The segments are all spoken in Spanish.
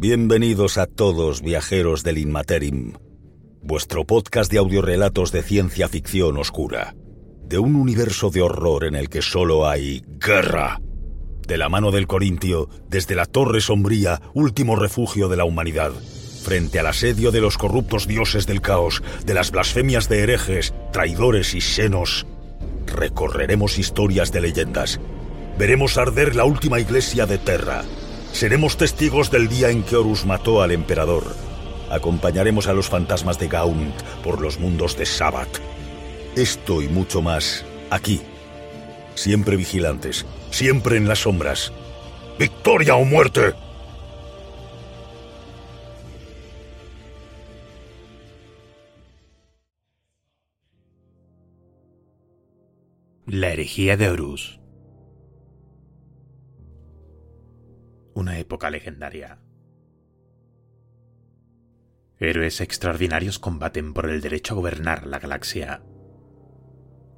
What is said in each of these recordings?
Bienvenidos a todos, viajeros del Inmaterim, vuestro podcast de audiorelatos de ciencia ficción oscura, de un universo de horror en el que solo hay guerra. De la mano del Corintio, desde la Torre Sombría, último refugio de la humanidad, frente al asedio de los corruptos dioses del caos, de las blasfemias de herejes, traidores y senos, recorreremos historias de leyendas. Veremos arder la última iglesia de Terra Seremos testigos del día en que Horus mató al emperador. Acompañaremos a los fantasmas de Gaunt por los mundos de Sabbath. Esto y mucho más aquí. Siempre vigilantes, siempre en las sombras. ¡Victoria o muerte! La herejía de Horus una época legendaria. Héroes extraordinarios combaten por el derecho a gobernar la galaxia.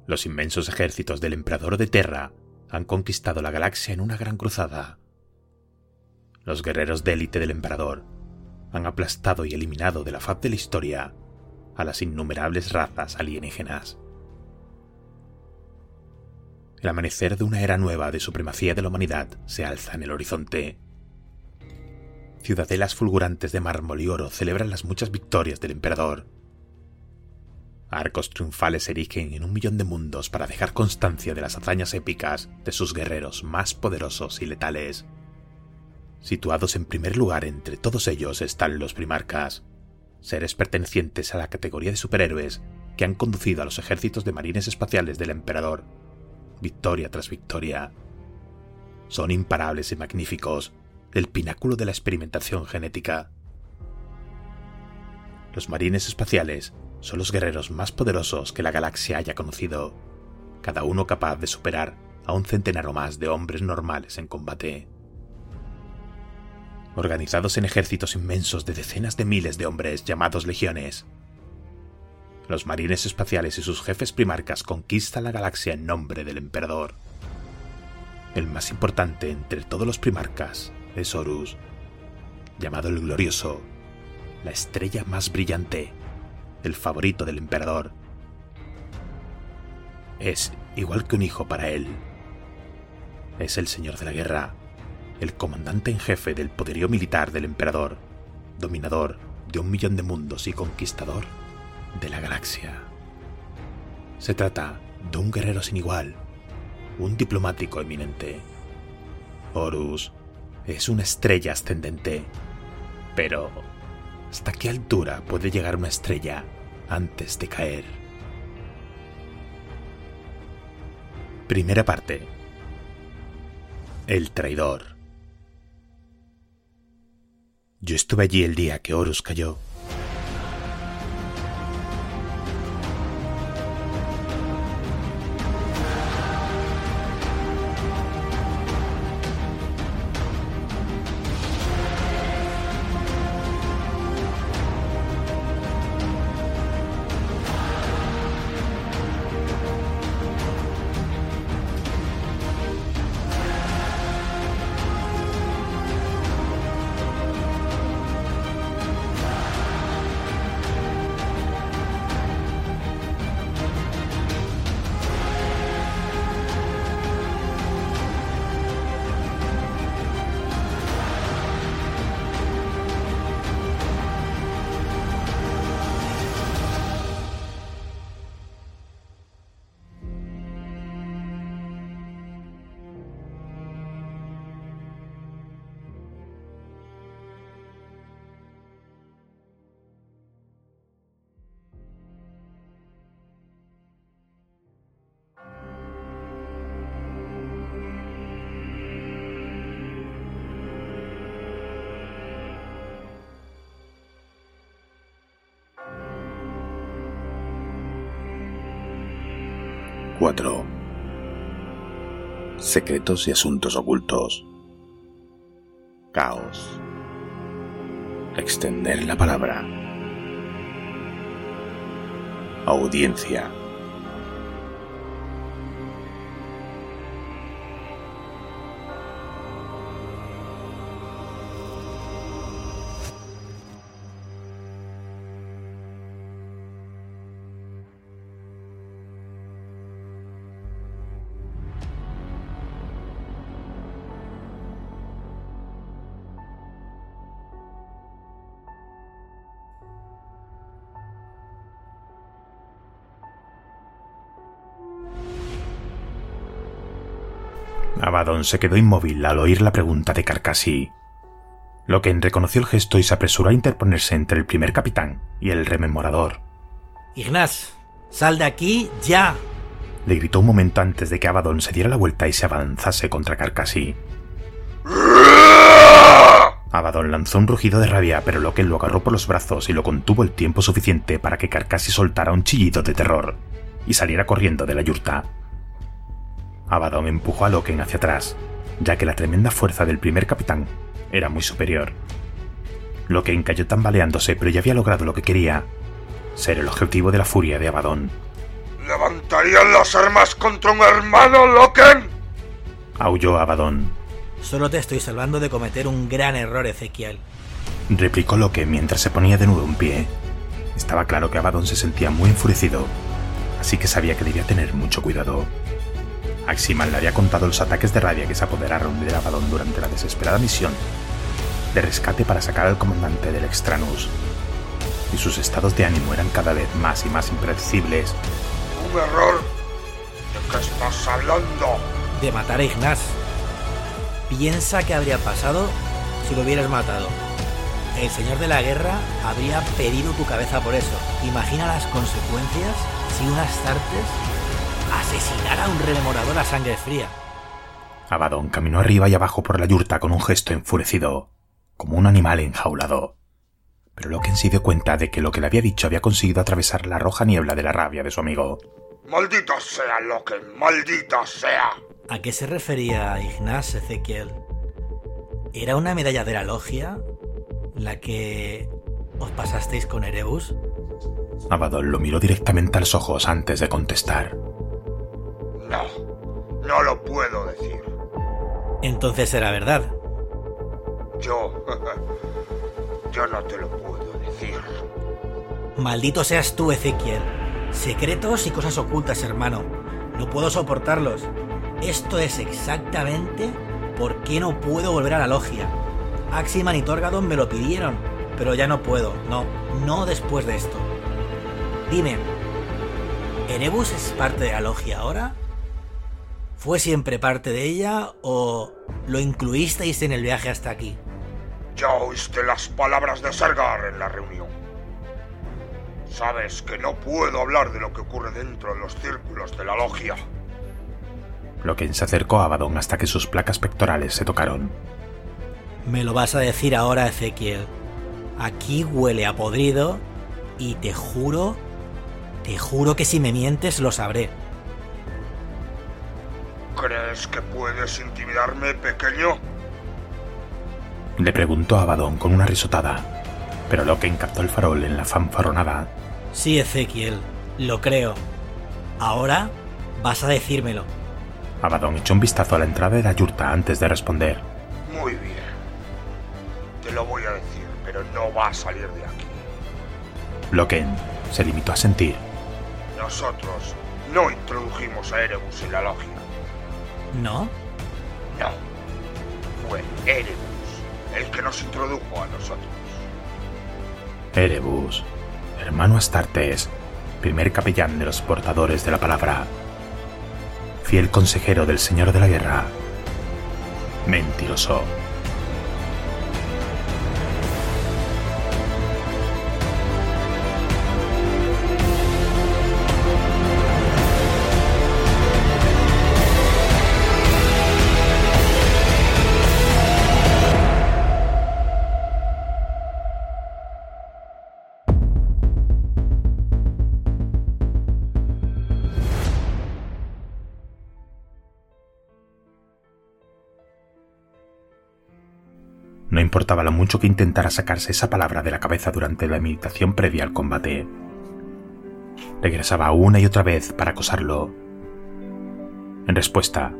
Los inmensos ejércitos del emperador de Terra han conquistado la galaxia en una gran cruzada. Los guerreros de élite del emperador han aplastado y eliminado de la faz de la historia a las innumerables razas alienígenas. El amanecer de una era nueva de supremacía de la humanidad se alza en el horizonte ciudadelas fulgurantes de mármol y oro celebran las muchas victorias del emperador. Arcos triunfales erigen en un millón de mundos para dejar constancia de las hazañas épicas de sus guerreros más poderosos y letales. Situados en primer lugar entre todos ellos están los primarcas, seres pertenecientes a la categoría de superhéroes que han conducido a los ejércitos de marines espaciales del emperador, victoria tras victoria. Son imparables y magníficos, el pináculo de la experimentación genética. Los marines espaciales son los guerreros más poderosos que la galaxia haya conocido, cada uno capaz de superar a un centenar o más de hombres normales en combate. Organizados en ejércitos inmensos de decenas de miles de hombres llamados legiones, los marines espaciales y sus jefes primarcas conquistan la galaxia en nombre del emperador. El más importante entre todos los primarcas es Horus, llamado el Glorioso, la estrella más brillante, el favorito del emperador. Es igual que un hijo para él. Es el señor de la guerra, el comandante en jefe del poderío militar del emperador, dominador de un millón de mundos y conquistador de la galaxia. Se trata de un guerrero sin igual, un diplomático eminente. Horus es una estrella ascendente. Pero, ¿hasta qué altura puede llegar una estrella antes de caer? Primera parte. El traidor. Yo estuve allí el día que Horus cayó. Secretos y asuntos ocultos. Caos. Extender la palabra. Audiencia. Abaddon se quedó inmóvil al oír la pregunta de Carcasí. Loken reconoció el gesto y se apresuró a interponerse entre el primer capitán y el rememorador. Ignaz, sal de aquí ya. Le gritó un momento antes de que Abaddon se diera la vuelta y se avanzase contra Carcasí. Abaddon lanzó un rugido de rabia, pero Loken lo agarró por los brazos y lo contuvo el tiempo suficiente para que Carcassi soltara un chillido de terror y saliera corriendo de la yurta. Abaddon empujó a Loken hacia atrás, ya que la tremenda fuerza del primer capitán era muy superior. Loken cayó tambaleándose, pero ya había logrado lo que quería, ser el objetivo de la furia de Abaddon. ¿Levantarían las armas contra un hermano, Loken? Aulló Abaddon. Solo te estoy salvando de cometer un gran error, Ezequiel. Replicó Loken mientras se ponía de nuevo en pie. Estaba claro que Abaddon se sentía muy enfurecido, así que sabía que debía tener mucho cuidado. Aximal le había contado los ataques de rabia que se apoderaron de Abaddon durante la desesperada misión de rescate para sacar al comandante del Extranus, y sus estados de ánimo eran cada vez más y más impredecibles. ¿Un error? ¿De qué estás hablando? De matar a Ignaz. Piensa qué habría pasado si lo hubieras matado. El señor de la guerra habría pedido tu cabeza por eso. Imagina las consecuencias si un Astartes asesinara a un rememorador a sangre fría. Abaddon caminó arriba y abajo por la yurta con un gesto enfurecido, como un animal enjaulado. Pero Loken se dio cuenta de que lo que le había dicho había conseguido atravesar la roja niebla de la rabia de su amigo. ¡Maldito sea, Loken! ¡Maldito sea! ¿A qué se refería Ignaz Ezequiel? ¿Era una medalla de la logia la que os pasasteis con Erebus? Abaddon lo miró directamente a los ojos antes de contestar. No, no lo puedo decir. Entonces era verdad. Yo... Yo no te lo puedo decir. Maldito seas tú, Ezequiel. Secretos y cosas ocultas, hermano. No puedo soportarlos. Esto es exactamente por qué no puedo volver a la logia. Aximan y Torgadon me lo pidieron, pero ya no puedo. No, no después de esto. Dime, ¿Erebus es parte de la logia ahora? ¿Fue siempre parte de ella o lo incluisteis en el viaje hasta aquí? Ya oíste las palabras de Sergar en la reunión. Sabes que no puedo hablar de lo que ocurre dentro de los círculos de la logia. Loken se acercó a Abaddon hasta que sus placas pectorales se tocaron. Me lo vas a decir ahora, Ezequiel. Aquí huele a podrido y te juro, te juro que si me mientes lo sabré. ¿Crees que puedes intimidarme, pequeño? Le preguntó a Abaddon con una risotada, pero Loken captó el farol en la fanfarronada. Sí, Ezequiel, lo creo. Ahora vas a decírmelo. Abaddon echó un vistazo a la entrada de la yurta antes de responder. Muy bien. Te lo voy a decir, pero no va a salir de aquí. Loken se limitó a sentir. Nosotros no introdujimos a Erebus en la logia. ¿No? No. Fue Erebus el que nos introdujo a nosotros. Erebus, hermano Astartes, primer capellán de los portadores de la palabra, fiel consejero del Señor de la Guerra. Mentiroso. Importaba lo mucho que intentara sacarse esa palabra de la cabeza durante la meditación previa al combate. Regresaba una y otra vez para acosarlo. En respuesta,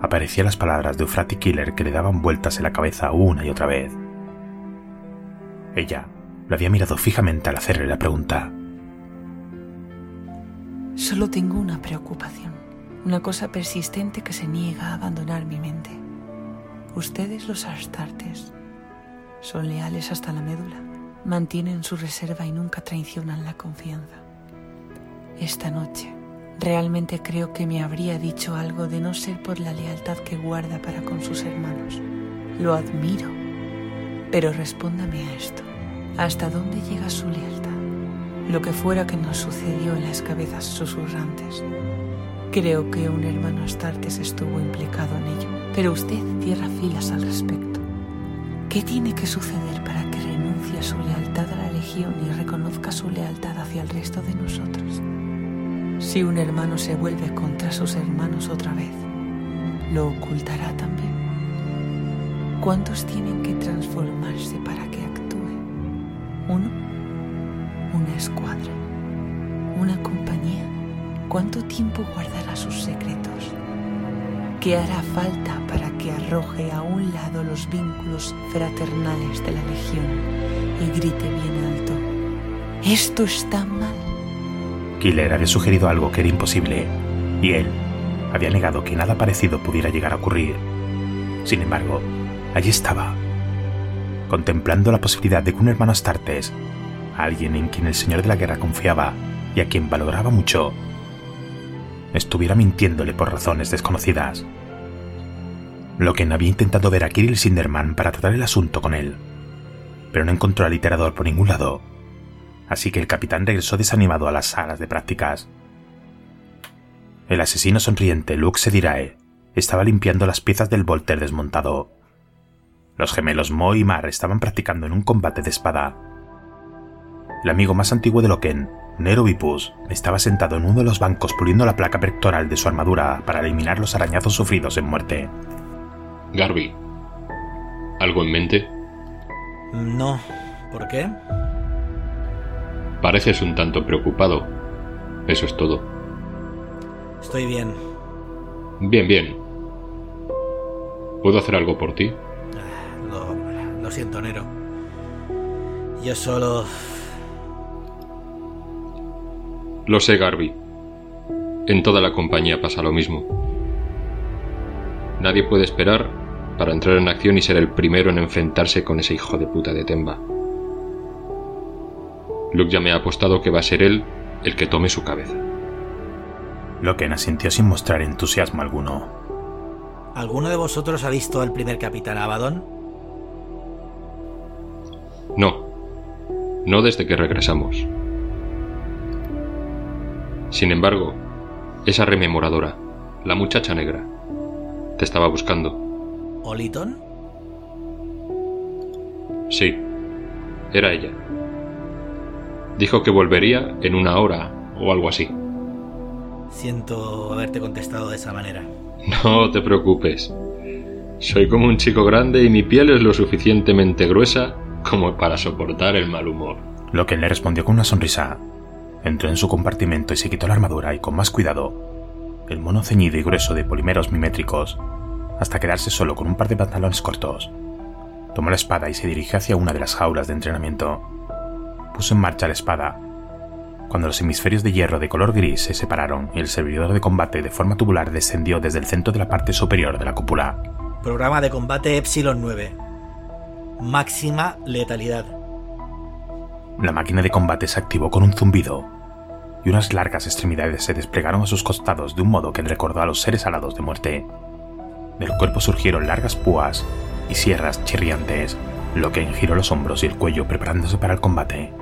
aparecían las palabras de Eufrati Killer que le daban vueltas en la cabeza una y otra vez. Ella lo había mirado fijamente al hacerle la pregunta. Solo tengo una preocupación, una cosa persistente que se niega a abandonar mi mente. Ustedes los Astartes son leales hasta la médula, mantienen su reserva y nunca traicionan la confianza. Esta noche Realmente creo que me habría dicho algo de no ser por la lealtad que guarda para con sus hermanos. Lo admiro. Pero respóndame a esto. ¿Hasta dónde llega su lealtad? Lo que fuera que nos sucedió en las cabezas susurrantes. Creo que un hermano Astartes estuvo implicado en ello, pero usted cierra filas al respecto. ¿Qué tiene que suceder para que renuncie a su lealtad a la Legión y reconozca su lealtad hacia el resto de nosotros? Si un hermano se vuelve contra sus hermanos otra vez, ¿lo ocultará también? ¿Cuántos tienen que transformarse para que actúe? ¿Uno? ¿Una escuadra? ¿Una compañía? ¿Cuánto tiempo guardará sus secretos? ¿Qué hará falta para que arroje a un lado los vínculos fraternales de la Legión y grite bien alto? Esto está mal. Killer había sugerido algo que era imposible, y él había negado que nada parecido pudiera llegar a ocurrir. Sin embargo, allí estaba, contemplando la posibilidad de que un hermano Astartes, alguien en quien el señor de la guerra confiaba y a quien valoraba mucho, estuviera mintiéndole por razones desconocidas. Loken había intentado ver a Kirill Sinderman para tratar el asunto con él, pero no encontró al literador por ningún lado así que el capitán regresó desanimado a las salas de prácticas. El asesino sonriente Luke Sedirae estaba limpiando las piezas del Volter desmontado. Los gemelos Mo y Mar estaban practicando en un combate de espada. El amigo más antiguo de Loken, Nero Vipus, estaba sentado en uno de los bancos puliendo la placa pectoral de su armadura para eliminar los arañazos sufridos en muerte. Garby, ¿algo en mente? No. ¿Por qué? Pareces un tanto preocupado. Eso es todo. Estoy bien. Bien, bien. ¿Puedo hacer algo por ti? Lo, lo siento, Nero. Yo solo... Lo sé, Garby. En toda la compañía pasa lo mismo. Nadie puede esperar para entrar en acción y ser el primero en enfrentarse con ese hijo de puta de Temba. Luke ya me ha apostado que va a ser él el que tome su cabeza. Loken asintió sin mostrar entusiasmo alguno. ¿Alguno de vosotros ha visto al primer capitán Abaddon? No. No desde que regresamos. Sin embargo, esa rememoradora, la muchacha negra, te estaba buscando. ¿Oliton? Sí, era ella. Dijo que volvería en una hora o algo así. Siento haberte contestado de esa manera. No te preocupes. Soy como un chico grande y mi piel es lo suficientemente gruesa como para soportar el mal humor. Loken le respondió con una sonrisa. Entró en su compartimento y se quitó la armadura y con más cuidado, el mono ceñido y grueso de polímeros mimétricos, hasta quedarse solo con un par de pantalones cortos. Tomó la espada y se dirigió hacia una de las jaulas de entrenamiento puso en marcha la espada. Cuando los hemisferios de hierro de color gris se separaron y el servidor de combate de forma tubular descendió desde el centro de la parte superior de la cúpula. Programa de combate Epsilon 9. Máxima letalidad. La máquina de combate se activó con un zumbido y unas largas extremidades se desplegaron a sus costados de un modo que recordó a los seres alados de muerte. Del cuerpo surgieron largas púas y sierras chirriantes, lo que giró los hombros y el cuello preparándose para el combate.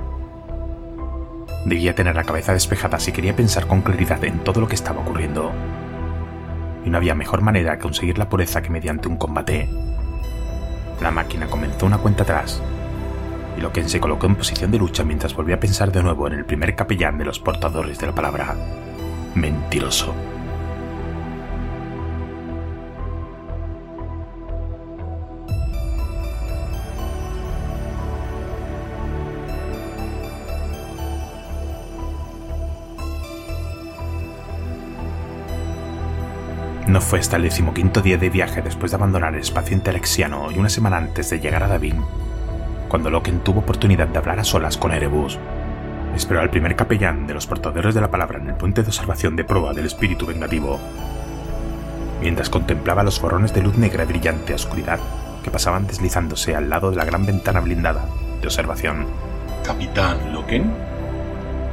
Debía tener la cabeza despejada si quería pensar con claridad en todo lo que estaba ocurriendo. Y no había mejor manera que conseguir la pureza que mediante un combate. La máquina comenzó una cuenta atrás, Loken se colocó en posición de lucha mientras volvía a pensar de nuevo en el primer capellán de los portadores de la palabra. Mentiroso. No fue hasta el decimoquinto día de viaje después de abandonar el espacio intelexiano y una semana antes de llegar a Davin, cuando Loken tuvo oportunidad de hablar a solas con Erebus. Esperó al primer capellán de los portadores de la palabra en el puente de observación de prueba del espíritu vengativo. Mientras contemplaba los forrones de luz negra y brillante oscuridad que pasaban deslizándose al lado de la gran ventana blindada de observación. ¿Capitán Loken?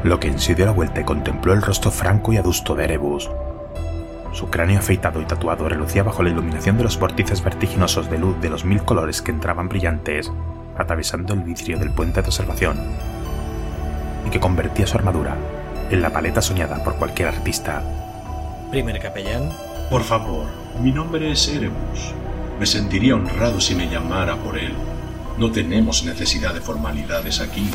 Loken se dio la vuelta y contempló el rostro franco y adusto de Erebus. Su cráneo afeitado y tatuado relucía bajo la iluminación de los vórtices vertiginosos de luz de los mil colores que entraban brillantes, atravesando el vidrio del puente de observación, y que convertía su armadura en la paleta soñada por cualquier artista. Primer capellán. Por favor, mi nombre es Erebus. Me sentiría honrado si me llamara por él. No tenemos necesidad de formalidades aquí.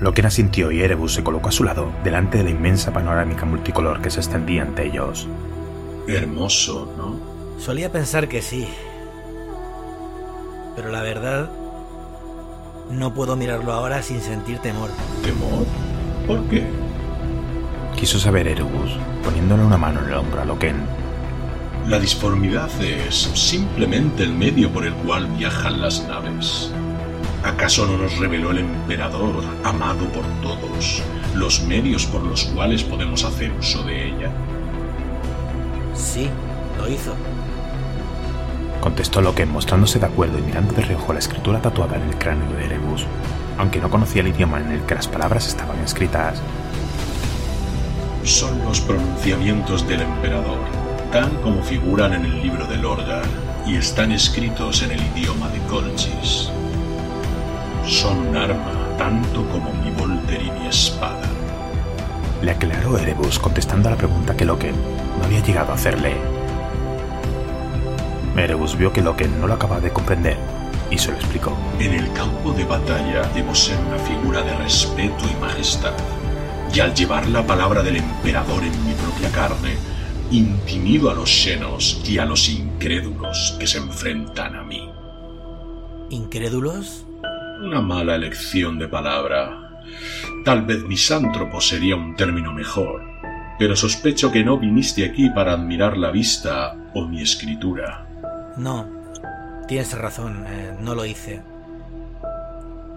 Loken asintió y Erebus se colocó a su lado, delante de la inmensa panorámica multicolor que se extendía ante ellos. Hermoso, ¿no? Solía pensar que sí. Pero la verdad, no puedo mirarlo ahora sin sentir temor. ¿Temor? ¿Por qué? Quiso saber Erebus, poniéndole una mano en el hombro a Loken. La disformidad es simplemente el medio por el cual viajan las naves. ¿Acaso no nos reveló el emperador, amado por todos, los medios por los cuales podemos hacer uso de ella? Sí, lo hizo. Contestó Loken mostrándose de acuerdo y mirando de reojo la escritura tatuada en el cráneo de Erebus, aunque no conocía el idioma en el que las palabras estaban escritas. Son los pronunciamientos del emperador, tal como figuran en el libro de Lorgar y están escritos en el idioma de Colchis. Son un arma tanto como mi Volter y mi espada. Le aclaró Erebus contestando a la pregunta que Loken no había llegado a hacerle. Erebus vio que Loken no lo acababa de comprender y se lo explicó. En el campo de batalla debo ser una figura de respeto y majestad. Y al llevar la palabra del emperador en mi propia carne, intimido a los xenos y a los incrédulos que se enfrentan a mí. ¿Incrédulos? Una mala elección de palabra. Tal vez misántropo sería un término mejor, pero sospecho que no viniste aquí para admirar la vista o mi escritura. No, tienes razón, eh, no lo hice.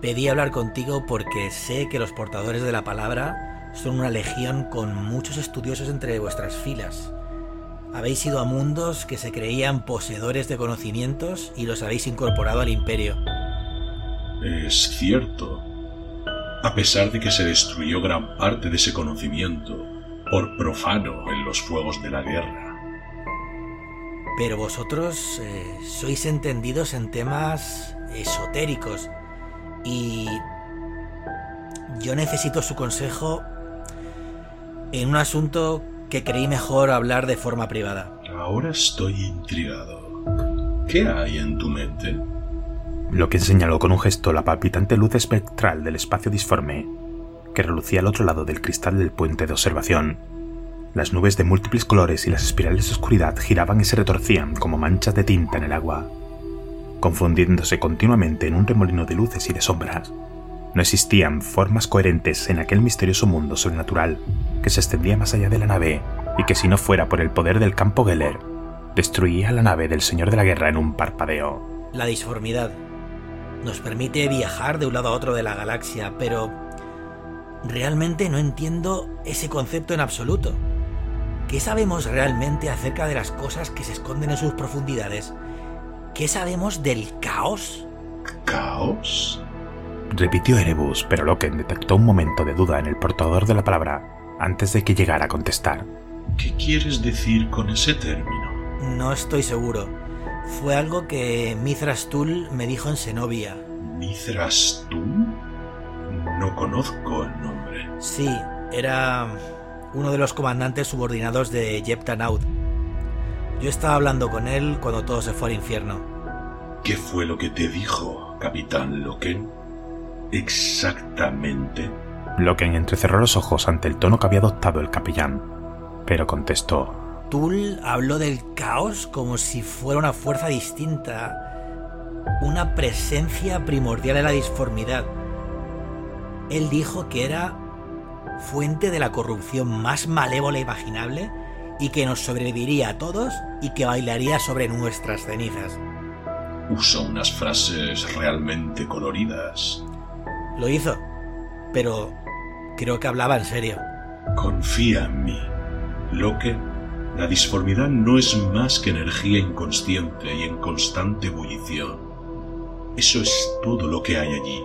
Pedí hablar contigo porque sé que los portadores de la palabra son una legión con muchos estudiosos entre vuestras filas. Habéis ido a mundos que se creían poseedores de conocimientos y los habéis incorporado al imperio. Es cierto. A pesar de que se destruyó gran parte de ese conocimiento por profano en los fuegos de la guerra. Pero vosotros eh, sois entendidos en temas esotéricos y yo necesito su consejo en un asunto que creí mejor hablar de forma privada. Ahora estoy intrigado. ¿Qué hay en tu mente? Loken señaló con un gesto la palpitante luz espectral del espacio disforme que relucía al otro lado del cristal del puente de observación. Las nubes de múltiples colores y las espirales de oscuridad giraban y se retorcían como manchas de tinta en el agua, confundiéndose continuamente en un remolino de luces y de sombras. No existían formas coherentes en aquel misterioso mundo sobrenatural que se extendía más allá de la nave y que si no fuera por el poder del campo Geller, destruía la nave del Señor de la Guerra en un parpadeo. La disformidad nos permite viajar de un lado a otro de la galaxia, pero realmente no entiendo ese concepto en absoluto. ¿Qué sabemos realmente acerca de las cosas que se esconden en sus profundidades? ¿Qué sabemos del caos? ¿Caos? Repitió Erebus, pero Loken detectó un momento de duda en el portador de la palabra antes de que llegara a contestar. ¿Qué quieres decir con ese término? No estoy seguro. Fue algo que Mithras Tul me dijo en Zenobia. ¿Mithras Tul? No conozco el nombre. Sí, era uno de los comandantes subordinados de Jeptanaud. Yo estaba hablando con él cuando todo se fue al infierno. ¿Qué fue lo que te dijo, capitán Loken? Exactamente. Loken entrecerró los ojos ante el tono que había adoptado el capellán, pero contestó. Tul habló del caos como si fuera una fuerza distinta, una presencia primordial en la disformidad. Él dijo que era fuente de la corrupción más malévola imaginable y que nos sobreviviría a todos y que bailaría sobre nuestras cenizas. Usa unas frases realmente coloridas. Lo hizo, pero creo que hablaba en serio. Confía en mí. Lo que la disformidad no es más que energía inconsciente y en constante ebullición. Eso es todo lo que hay allí.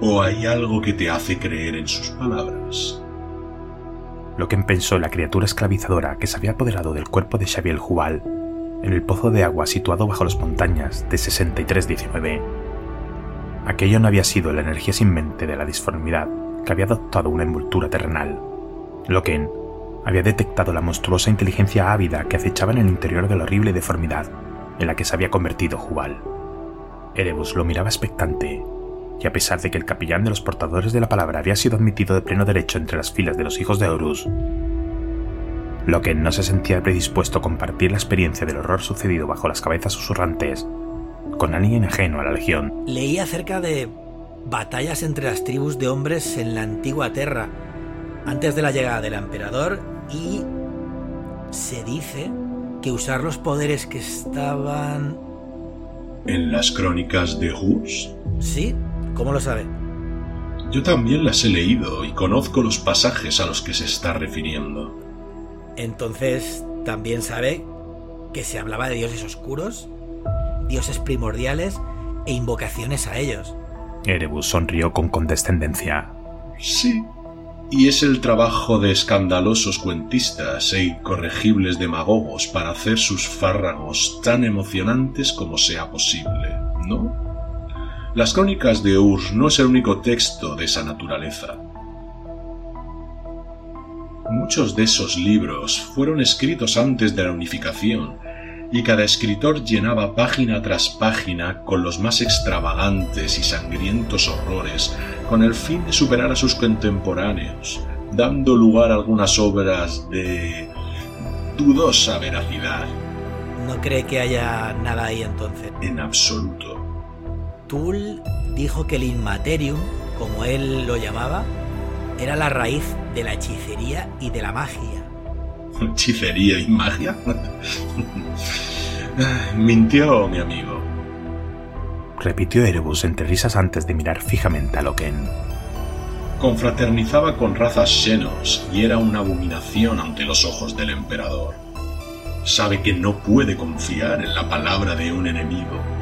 ¿O hay algo que te hace creer en sus palabras? Loken pensó en la criatura esclavizadora que se había apoderado del cuerpo de Xavier Jubal en el pozo de agua situado bajo las montañas de 6319. Aquello no había sido la energía sin mente de la disformidad que había adoptado una envoltura terrenal. Loken había detectado la monstruosa inteligencia ávida que acechaba en el interior de la horrible deformidad en la que se había convertido Jubal. Erebus lo miraba expectante y a pesar de que el capellán de los portadores de la palabra había sido admitido de pleno derecho entre las filas de los hijos de Horus, Loken no se sentía predispuesto a compartir la experiencia del horror sucedido bajo las cabezas susurrantes con alguien ajeno a la legión. Leí acerca de batallas entre las tribus de hombres en la antigua Tierra, antes de la llegada del emperador, y se dice que usar los poderes que estaban... ¿En las crónicas de Hus? Sí, ¿Cómo lo sabe? Yo también las he leído y conozco los pasajes a los que se está refiriendo. Entonces, ¿también sabe que se hablaba de dioses oscuros, dioses primordiales e invocaciones a ellos? Erebus sonrió con condescendencia. Sí, y es el trabajo de escandalosos cuentistas e incorregibles demagogos para hacer sus fárragos tan emocionantes como sea posible, ¿no? Las crónicas de Urs no es el único texto de esa naturaleza. Muchos de esos libros fueron escritos antes de la unificación, y cada escritor llenaba página tras página con los más extravagantes y sangrientos horrores, con el fin de superar a sus contemporáneos, dando lugar a algunas obras de dudosa veracidad. ¿No cree que haya nada ahí entonces? En absoluto. Tull dijo que el Inmaterium, como él lo llamaba, era la raíz de la hechicería y de la magia. ¿Hechicería y magia? Mintió mi amigo. Repitió Erebus entre risas antes de mirar fijamente a Loken. Confraternizaba con razas xenos y era una abominación ante los ojos del emperador. Sabe que no puede confiar en la palabra de un enemigo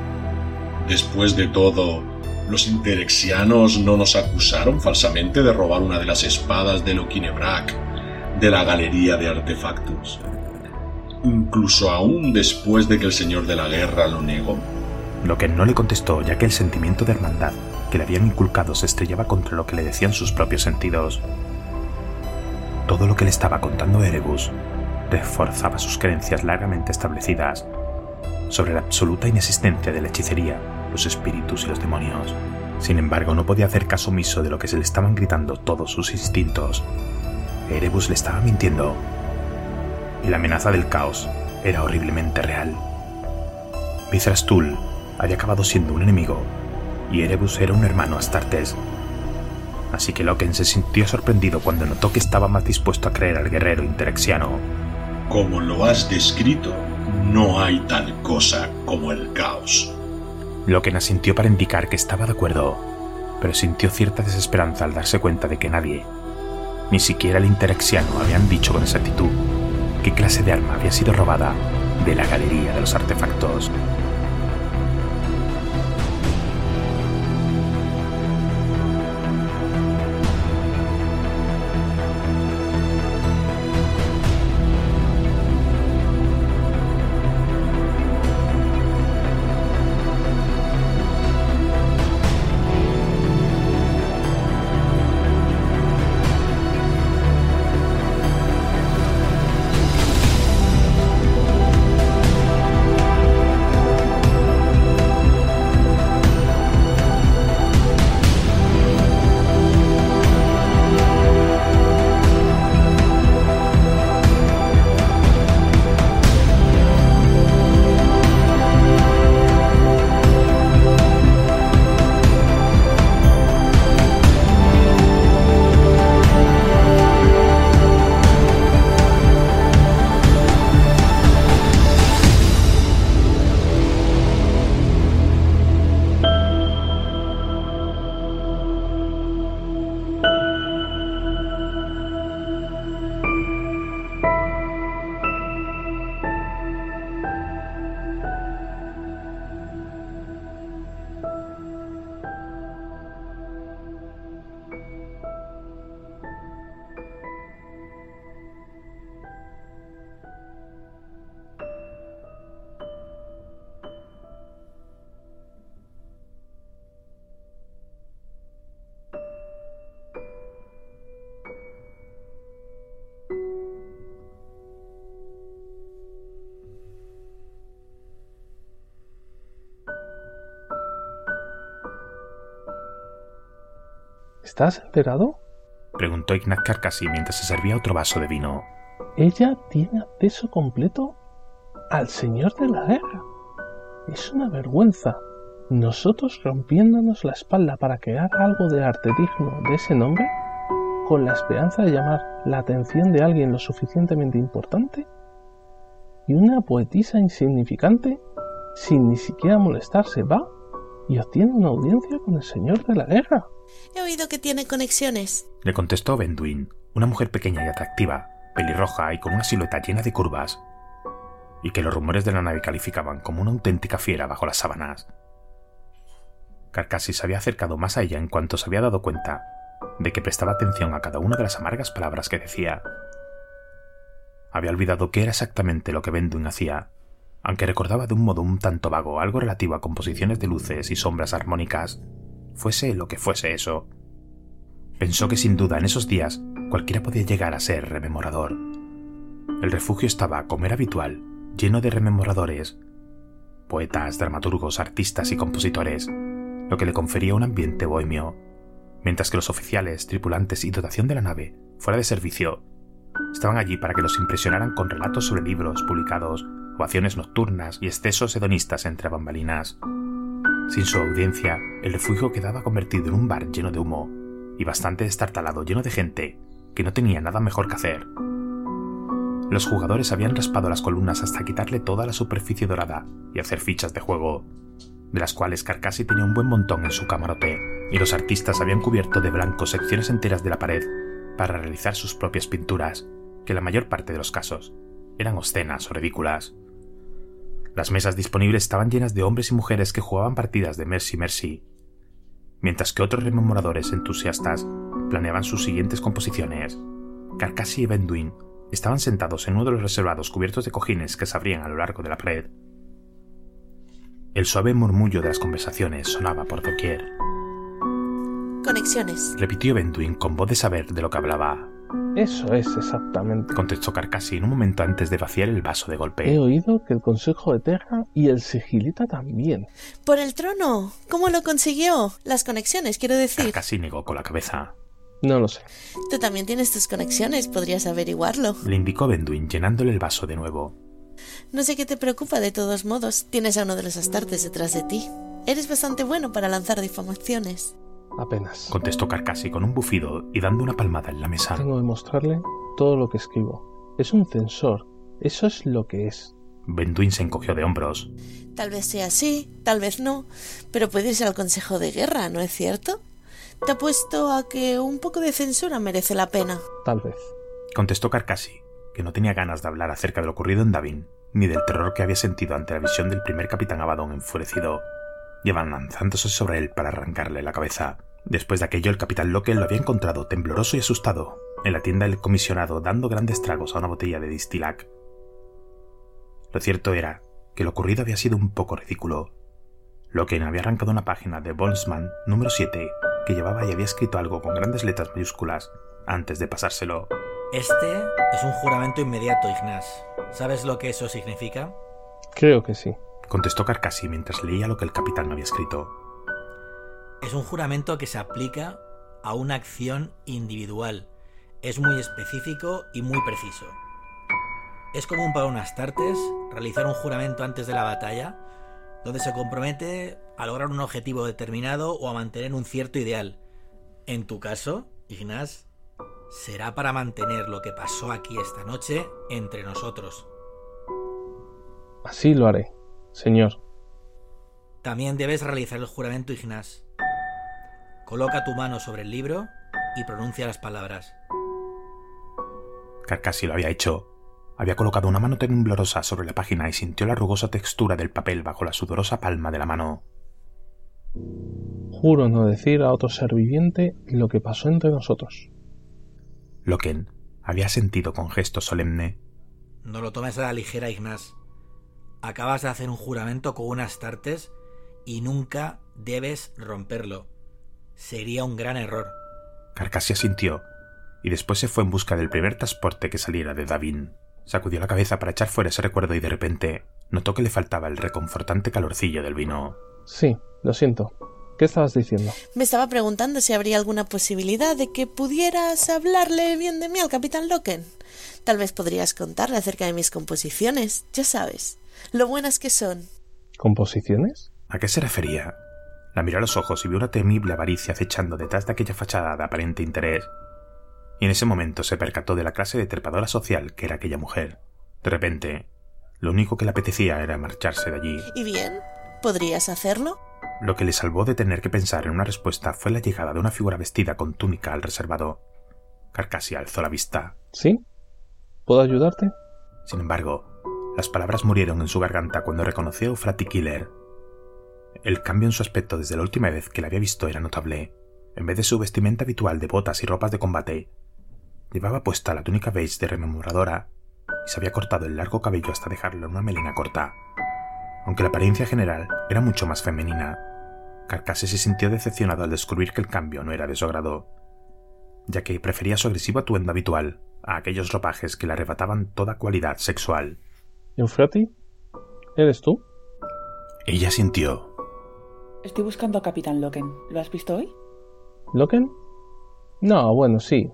Después de todo, los interexianos no nos acusaron falsamente de robar una de las espadas de Loquinebrak de la galería de artefactos. Incluso aún después de que el señor de la guerra lo negó. Lo que no le contestó, ya que el sentimiento de hermandad que le habían inculcado se estrellaba contra lo que le decían sus propios sentidos. Todo lo que le estaba contando Erebus reforzaba sus creencias largamente establecidas sobre la absoluta inexistencia de la hechicería los espíritus y los demonios. Sin embargo, no podía hacer caso omiso de lo que se le estaban gritando todos sus instintos. Erebus le estaba mintiendo. Y la amenaza del caos era horriblemente real. Mithras-Tul había acabado siendo un enemigo, y Erebus era un hermano Astartes. Así que Loken se sintió sorprendido cuando notó que estaba más dispuesto a creer al guerrero interexiano. Como lo has descrito, no hay tal cosa como el caos. Loken asintió para indicar que estaba de acuerdo, pero sintió cierta desesperanza al darse cuenta de que nadie, ni siquiera el interexiano, habían dicho con exactitud qué clase de arma había sido robada de la galería de los artefactos. ¿Estás enterado? Preguntó Ignaz Carcassi mientras se servía otro vaso de vino. Ella tiene acceso completo al Señor de la Guerra. Es una vergüenza. Nosotros rompiéndonos la espalda para crear algo de arte digno de ese nombre, con la esperanza de llamar la atención de alguien lo suficientemente importante, y una poetisa insignificante, sin ni siquiera molestarse, va y obtiene una audiencia con el Señor de la Guerra. He oído que tiene conexiones. Le contestó Benduin, una mujer pequeña y atractiva, pelirroja y con una silueta llena de curvas, y que los rumores de la nave calificaban como una auténtica fiera bajo las sábanas. Carcassi se había acercado más a ella en cuanto se había dado cuenta de que prestaba atención a cada una de las amargas palabras que decía. Había olvidado qué era exactamente lo que Benduin hacía, aunque recordaba de un modo un tanto vago algo relativo a composiciones de luces y sombras armónicas, fuese lo que fuese eso. Pensó que sin duda en esos días cualquiera podía llegar a ser rememorador. El refugio estaba, como era habitual, lleno de rememoradores, poetas, dramaturgos, artistas y compositores, lo que le confería un ambiente bohemio, mientras que los oficiales, tripulantes y dotación de la nave, fuera de servicio, estaban allí para que los impresionaran con relatos sobre libros publicados, ovaciones nocturnas y excesos hedonistas entre bambalinas. Sin su audiencia, el refugio quedaba convertido en un bar lleno de humo y bastante destartalado, lleno de gente que no tenía nada mejor que hacer. Los jugadores habían raspado las columnas hasta quitarle toda la superficie dorada y hacer fichas de juego, de las cuales Carcassi tenía un buen montón en su camarote, y los artistas habían cubierto de blanco secciones enteras de la pared para realizar sus propias pinturas, que la mayor parte de los casos eran obscenas o ridículas. Las mesas disponibles estaban llenas de hombres y mujeres que jugaban partidas de Mercy Mercy, mientras que otros rememoradores entusiastas planeaban sus siguientes composiciones. Carcassi y Benduin estaban sentados en uno de los reservados cubiertos de cojines que se abrían a lo largo de la pared. El suave murmullo de las conversaciones sonaba por doquier. Conexiones. Repitió Benduin con voz de saber de lo que hablaba. Eso es exactamente. Contestó Carcassi en un momento antes de vaciar el vaso de golpe. He oído que el Consejo de Terra y el Sigilita también. Por el trono. ¿Cómo lo consiguió? Las conexiones, quiero decir. Carcassi negó con la cabeza. No lo sé. Tú también tienes tus conexiones, podrías averiguarlo. Le indicó Benduin llenándole el vaso de nuevo. No sé qué te preocupa de todos modos. Tienes a uno de los astartes detrás de ti. Eres bastante bueno para lanzar difamaciones. Apenas. Contestó Carcassi con un bufido y dando una palmada en la mesa. Tengo que mostrarle todo lo que escribo. Es un censor. Eso es lo que es. Benduin se encogió de hombros. Tal vez sea así, tal vez no, pero puede irse al Consejo de Guerra, ¿no es cierto? Te apuesto a que un poco de censura merece la pena. Tal vez. Contestó Carcassi, que no tenía ganas de hablar acerca de lo ocurrido en Davin, ni del terror que había sentido ante la visión del primer capitán Abaddon enfurecido, llevan lanzándose sobre él para arrancarle la cabeza. Después de aquello, el capitán Locke lo había encontrado tembloroso y asustado, en la tienda del comisionado dando grandes tragos a una botella de distilac. Lo cierto era que lo ocurrido había sido un poco ridículo. Locke había arrancado una página de Boltzmann número 7 que llevaba y había escrito algo con grandes letras mayúsculas antes de pasárselo. Este es un juramento inmediato, Ignaz. ¿Sabes lo que eso significa? Creo que sí. Contestó Carcassi mientras leía lo que el capitán había escrito. Es un juramento que se aplica a una acción individual. Es muy específico y muy preciso. Es común para un Astartes realizar un juramento antes de la batalla, donde se compromete a lograr un objetivo determinado o a mantener un cierto ideal. En tu caso, Ignaz, será para mantener lo que pasó aquí esta noche entre nosotros. Así lo haré, señor. También debes realizar el juramento, Ignaz. Coloca tu mano sobre el libro y pronuncia las palabras. Carcassi lo había hecho. Había colocado una mano temblorosa sobre la página y sintió la rugosa textura del papel bajo la sudorosa palma de la mano. Juro no decir a otro ser viviente lo que pasó entre nosotros. Loken había sentido con gesto solemne. No lo tomes a la ligera, Ignaz. Acabas de hacer un juramento con unas tartes y nunca debes romperlo. Sería un gran error. Carcassi asintió y después se fue en busca del primer transporte que saliera de Davin. Sacudió la cabeza para echar fuera ese recuerdo y de repente notó que le faltaba el reconfortante calorcillo del vino. Sí, lo siento. ¿Qué estabas diciendo? Me estaba preguntando si habría alguna posibilidad de que pudieras hablarle bien de mí al capitán Loken. Tal vez podrías contarle acerca de mis composiciones, ya sabes, lo buenas que son. ¿Composiciones? ¿A qué se refería? La miró a los ojos y vio una temible avaricia acechando detrás de aquella fachada de aparente interés. Y en ese momento se percató de la clase de trepadora social que era aquella mujer. De repente, lo único que le apetecía era marcharse de allí. ¿Y bien? ¿Podrías hacerlo? Lo que le salvó de tener que pensar en una respuesta fue la llegada de una figura vestida con túnica al reservado. Carcassi alzó la vista. ¿Sí? ¿Puedo ayudarte? Sin embargo, las palabras murieron en su garganta cuando reconoció a Eufrati Killer. El cambio en su aspecto desde la última vez que la había visto era notable. En vez de su vestimenta habitual de botas y ropas de combate, llevaba puesta la túnica beige de rememoradora y se había cortado el largo cabello hasta dejarlo en una melena corta. Aunque la apariencia general era mucho más femenina, Carcase se sintió decepcionado al descubrir que el cambio no era de su agrado, ya que prefería su agresivo atuendo habitual a aquellos ropajes que le arrebataban toda cualidad sexual. ¿Eufrati? ¿Eres tú? Ella sintió. Estoy buscando a Capitán Loken. ¿Lo has visto hoy? ¿Loken? No, bueno, sí,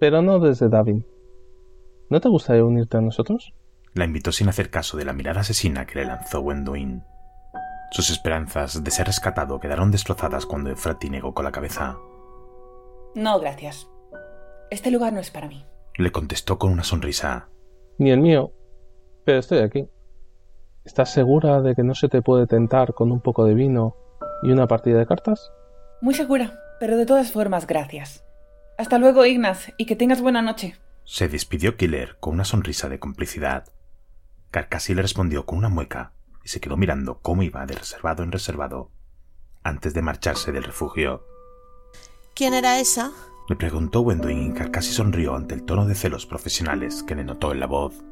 pero no desde Davin. ¿No te gustaría unirte a nosotros? La invitó sin hacer caso de la mirada asesina que le lanzó Wendoin. Sus esperanzas de ser rescatado quedaron destrozadas cuando Eufrati negó con la cabeza. No, gracias. Este lugar no es para mí. Le contestó con una sonrisa. Ni el mío, pero estoy aquí. ¿Estás segura de que no se te puede tentar con un poco de vino y una partida de cartas? Muy segura, pero de todas formas, gracias. Hasta luego, Ignaz, y que tengas buena noche. Se despidió Killer con una sonrisa de complicidad. Carcassi le respondió con una mueca y se quedó mirando cómo iba de reservado en reservado antes de marcharse del refugio. ¿Quién era esa? Le preguntó Wendoin y Carcassi sonrió ante el tono de celos profesionales que le notó en la voz.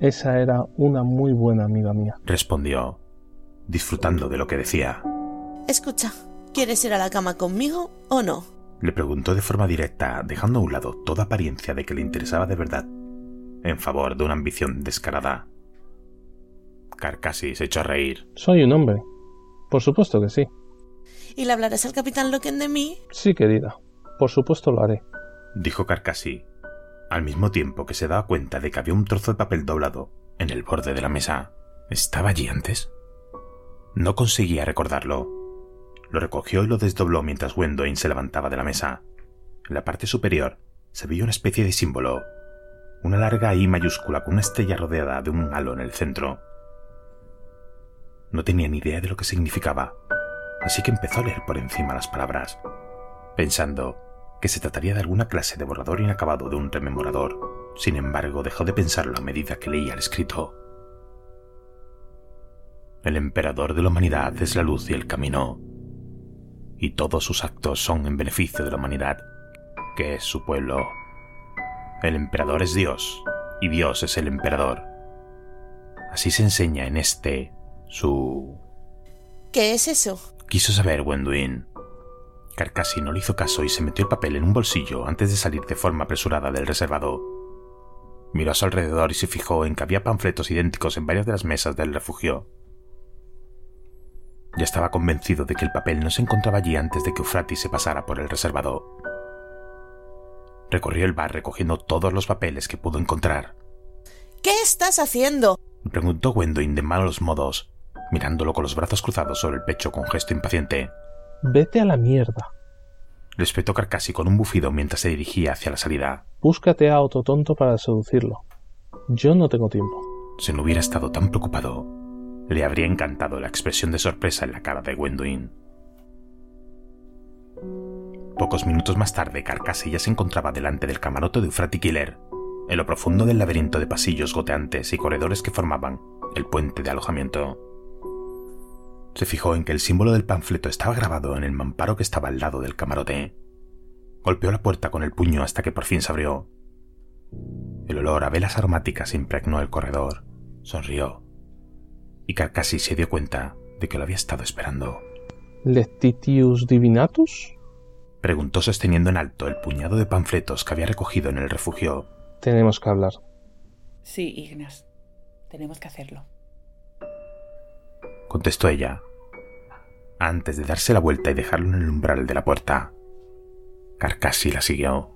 Esa era una muy buena amiga mía. Respondió, disfrutando de lo que decía. Escucha, ¿quieres ir a la cama conmigo o no? Le preguntó de forma directa, dejando a un lado toda apariencia de que le interesaba de verdad, en favor de una ambición descarada. Carcassi se echó a reír. Soy un hombre. Por supuesto que sí. ¿Y le hablarás al capitán Loken de mí? Sí, querida. Por supuesto lo haré. Dijo Carcassi, al mismo tiempo que se daba cuenta de que había un trozo de papel doblado en el borde de la mesa. ¿Estaba allí antes? No conseguía recordarlo. Lo recogió y lo desdobló mientras Wendoin se levantaba de la mesa. En la parte superior se veía una especie de símbolo, una larga I mayúscula con una estrella rodeada de un halo en el centro. No tenía ni idea de lo que significaba, así que empezó a leer por encima las palabras, pensando que se trataría de alguna clase de borrador inacabado de un rememorador. Sin embargo, dejó de pensarlo a medida que leía el escrito. El emperador de la humanidad es la luz y el camino, y todos sus actos son en beneficio de la humanidad, que es su pueblo. El emperador es Dios, y Dios es el emperador. Así se enseña en este, su... ¿Qué es eso? Quiso saber Wenduin. Carcassi no le hizo caso y se metió el papel en un bolsillo antes de salir de forma apresurada del reservado. Miró a su alrededor y se fijó en que había panfletos idénticos en varias de las mesas del refugio. Ya estaba convencido de que el papel no se encontraba allí antes de que Eufrati se pasara por el reservado. Recorrió el bar recogiendo todos los papeles que pudo encontrar. ¿Qué estás haciendo? Preguntó Wendoin de malos modos, mirándolo con los brazos cruzados sobre el pecho con gesto impaciente. Vete a la mierda. Le espetó Carcassi con un bufido mientras se dirigía hacia la salida. Búscate a otro tonto para seducirlo. Yo no tengo tiempo. Si no hubiera estado tan preocupado, le habría encantado la expresión de sorpresa en la cara de Wendoin. Pocos minutos más tarde, Carcassi ya se encontraba delante del camarote de Eufrati Killer, en lo profundo del laberinto de pasillos goteantes y corredores que formaban el puente de alojamiento. Se fijó en que el símbolo del panfleto estaba grabado en el mamparo que estaba al lado del camarote. Golpeó la puerta con el puño hasta que por fin se abrió. El olor a velas aromáticas impregnó el corredor. Sonrió. Y Carcassi se dio cuenta de que lo había estado esperando. ¿Lectitius divinatus? Preguntó sosteniendo en alto el puñado de panfletos que había recogido en el refugio. Tenemos que hablar. Sí, Ignas. Tenemos que hacerlo. Contestó ella. antes de darse la vuelta y dejarlo en el umbral de la puerta. Carcassi la siguió.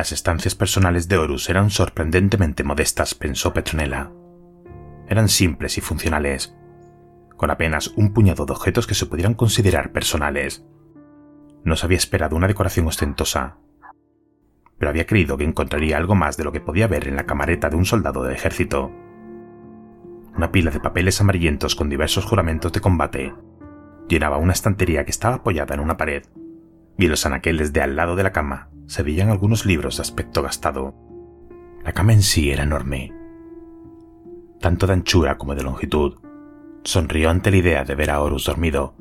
Las estancias personales de Horus eran sorprendentemente modestas, pensó Petronella. Eran simples y funcionales, con apenas un puñado de objetos que se pudieran considerar personales. No se había esperado una decoración ostentosa, pero había creído que encontraría algo más de lo que podía ver en la camareta de un soldado de ejército. Una pila de papeles amarillentos con diversos juramentos de combate llenaba una estantería que estaba apoyada en una pared, y los anaqueles de al lado de la cama se veían algunos libros de aspecto gastado. La cama en sí era enorme, tanto de anchura como de longitud. Sonrió ante la idea de ver a Horus dormido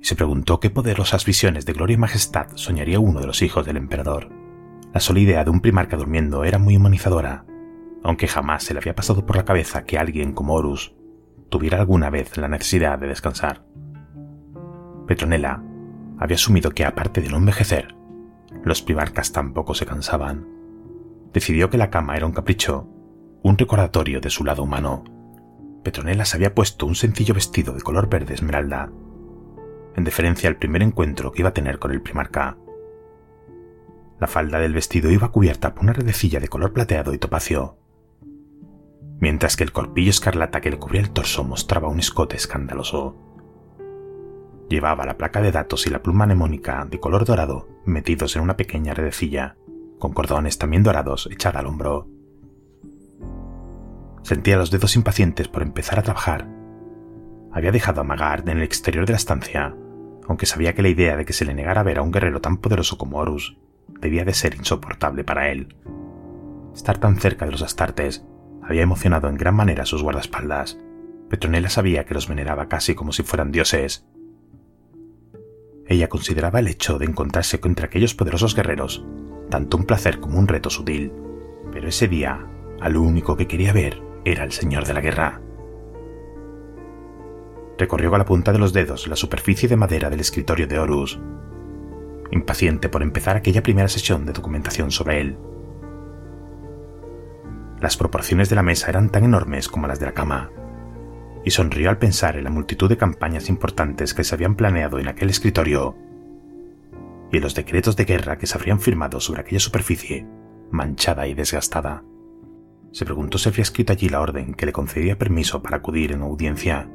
y se preguntó qué poderosas visiones de gloria y majestad soñaría uno de los hijos del emperador. La sola idea de un primarca durmiendo era muy humanizadora, aunque jamás se le había pasado por la cabeza que alguien como Horus tuviera alguna vez la necesidad de descansar. Petronella había asumido que aparte de no envejecer, los primarcas tampoco se cansaban. Decidió que la cama era un capricho, un recordatorio de su lado humano. Petronella se había puesto un sencillo vestido de color verde esmeralda, en deferencia al primer encuentro que iba a tener con el primarca. La falda del vestido iba cubierta por una redecilla de color plateado y topacio, mientras que el corpillo escarlata que le cubría el torso mostraba un escote escandaloso. Llevaba la placa de datos y la pluma mnemónica de color dorado metidos en una pequeña redecilla, con cordones también dorados echada al hombro. Sentía los dedos impacientes por empezar a trabajar. Había dejado a Magard en el exterior de la estancia, aunque sabía que la idea de que se le negara ver a un guerrero tan poderoso como Horus debía de ser insoportable para él. Estar tan cerca de los astartes había emocionado en gran manera a sus guardaespaldas. Petronella sabía que los veneraba casi como si fueran dioses, ella consideraba el hecho de encontrarse contra aquellos poderosos guerreros tanto un placer como un reto sutil, pero ese día, a lo único que quería ver era el señor de la guerra. Recorrió con la punta de los dedos la superficie de madera del escritorio de Horus, impaciente por empezar aquella primera sesión de documentación sobre él. Las proporciones de la mesa eran tan enormes como las de la cama, y sonrió al pensar en la multitud de campañas importantes que se habían planeado en aquel escritorio y en los decretos de guerra que se habrían firmado sobre aquella superficie, manchada y desgastada. Se preguntó si había escrito allí la orden que le concedía permiso para acudir en audiencia.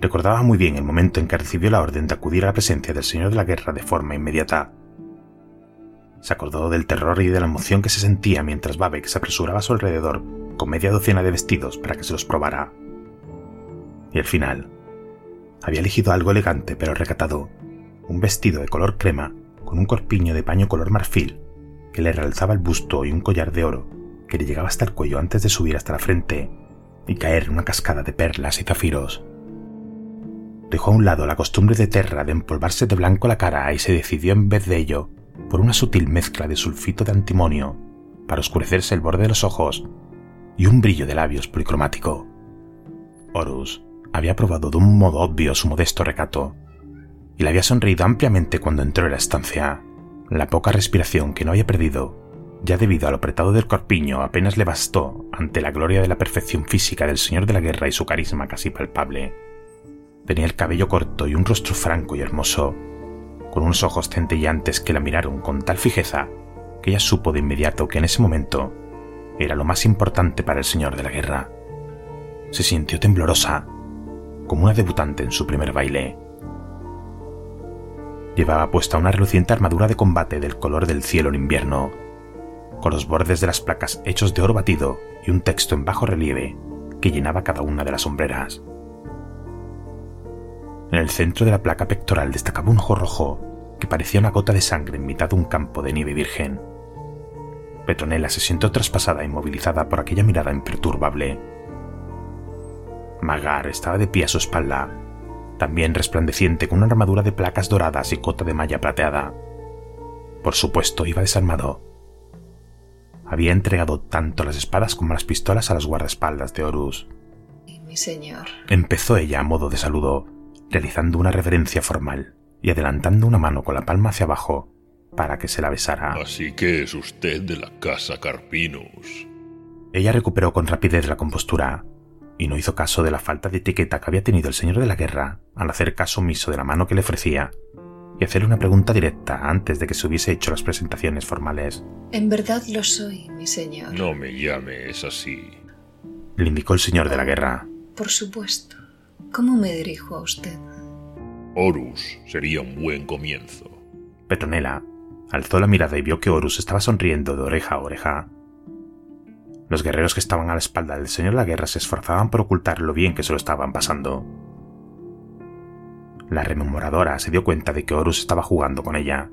Recordaba muy bien el momento en que recibió la orden de acudir a la presencia del señor de la guerra de forma inmediata. Se acordó del terror y de la emoción que se sentía mientras Babek se apresuraba a su alrededor con media docena de vestidos para que se los probara. Y al final, había elegido algo elegante pero recatado, un vestido de color crema con un corpiño de paño color marfil que le realzaba el busto y un collar de oro que le llegaba hasta el cuello antes de subir hasta la frente y caer en una cascada de perlas y zafiros. Dejó a un lado la costumbre de Terra de empolvarse de blanco la cara y se decidió en vez de ello por una sutil mezcla de sulfito de antimonio para oscurecerse el borde de los ojos y un brillo de labios policromático. Horus había probado de un modo obvio su modesto recato, y le había sonreído ampliamente cuando entró en la estancia. La poca respiración que no había perdido, ya debido al apretado del corpiño, apenas le bastó ante la gloria de la perfección física del señor de la guerra y su carisma casi palpable. Tenía el cabello corto y un rostro franco y hermoso, con unos ojos centelleantes que la miraron con tal fijeza que ella supo de inmediato que en ese momento era lo más importante para el señor de la guerra. Se sintió temblorosa, como una debutante en su primer baile. Llevaba puesta una reluciente armadura de combate del color del cielo en invierno, con los bordes de las placas hechos de oro batido y un texto en bajo relieve que llenaba cada una de las sombreras. En el centro de la placa pectoral destacaba un ojo rojo que parecía una gota de sangre en mitad de un campo de nieve virgen. Petronella se sintió traspasada e inmovilizada por aquella mirada imperturbable. Magar estaba de pie a su espalda, también resplandeciente con una armadura de placas doradas y cota de malla plateada. Por supuesto, iba desarmado. Había entregado tanto las espadas como las pistolas a los guardaespaldas de Horus. Mi señor. Empezó ella a modo de saludo, realizando una reverencia formal y adelantando una mano con la palma hacia abajo para que se la besara. Así que es usted de la casa Carpinus. Ella recuperó con rapidez la compostura y no hizo caso de la falta de etiqueta que había tenido el señor de la guerra al hacer caso omiso de la mano que le ofrecía y hacerle una pregunta directa antes de que se hubiese hecho las presentaciones formales. En verdad lo soy, mi señor. No me llames así. Le indicó el señor de la guerra. Por supuesto. ¿Cómo me dirijo a usted? Horus sería un buen comienzo. Petronela alzó la mirada y vio que Horus estaba sonriendo de oreja a oreja. Los guerreros que estaban a la espalda del señor de la guerra se esforzaban por ocultar lo bien que se lo estaban pasando. La rememoradora se dio cuenta de que Horus estaba jugando con ella.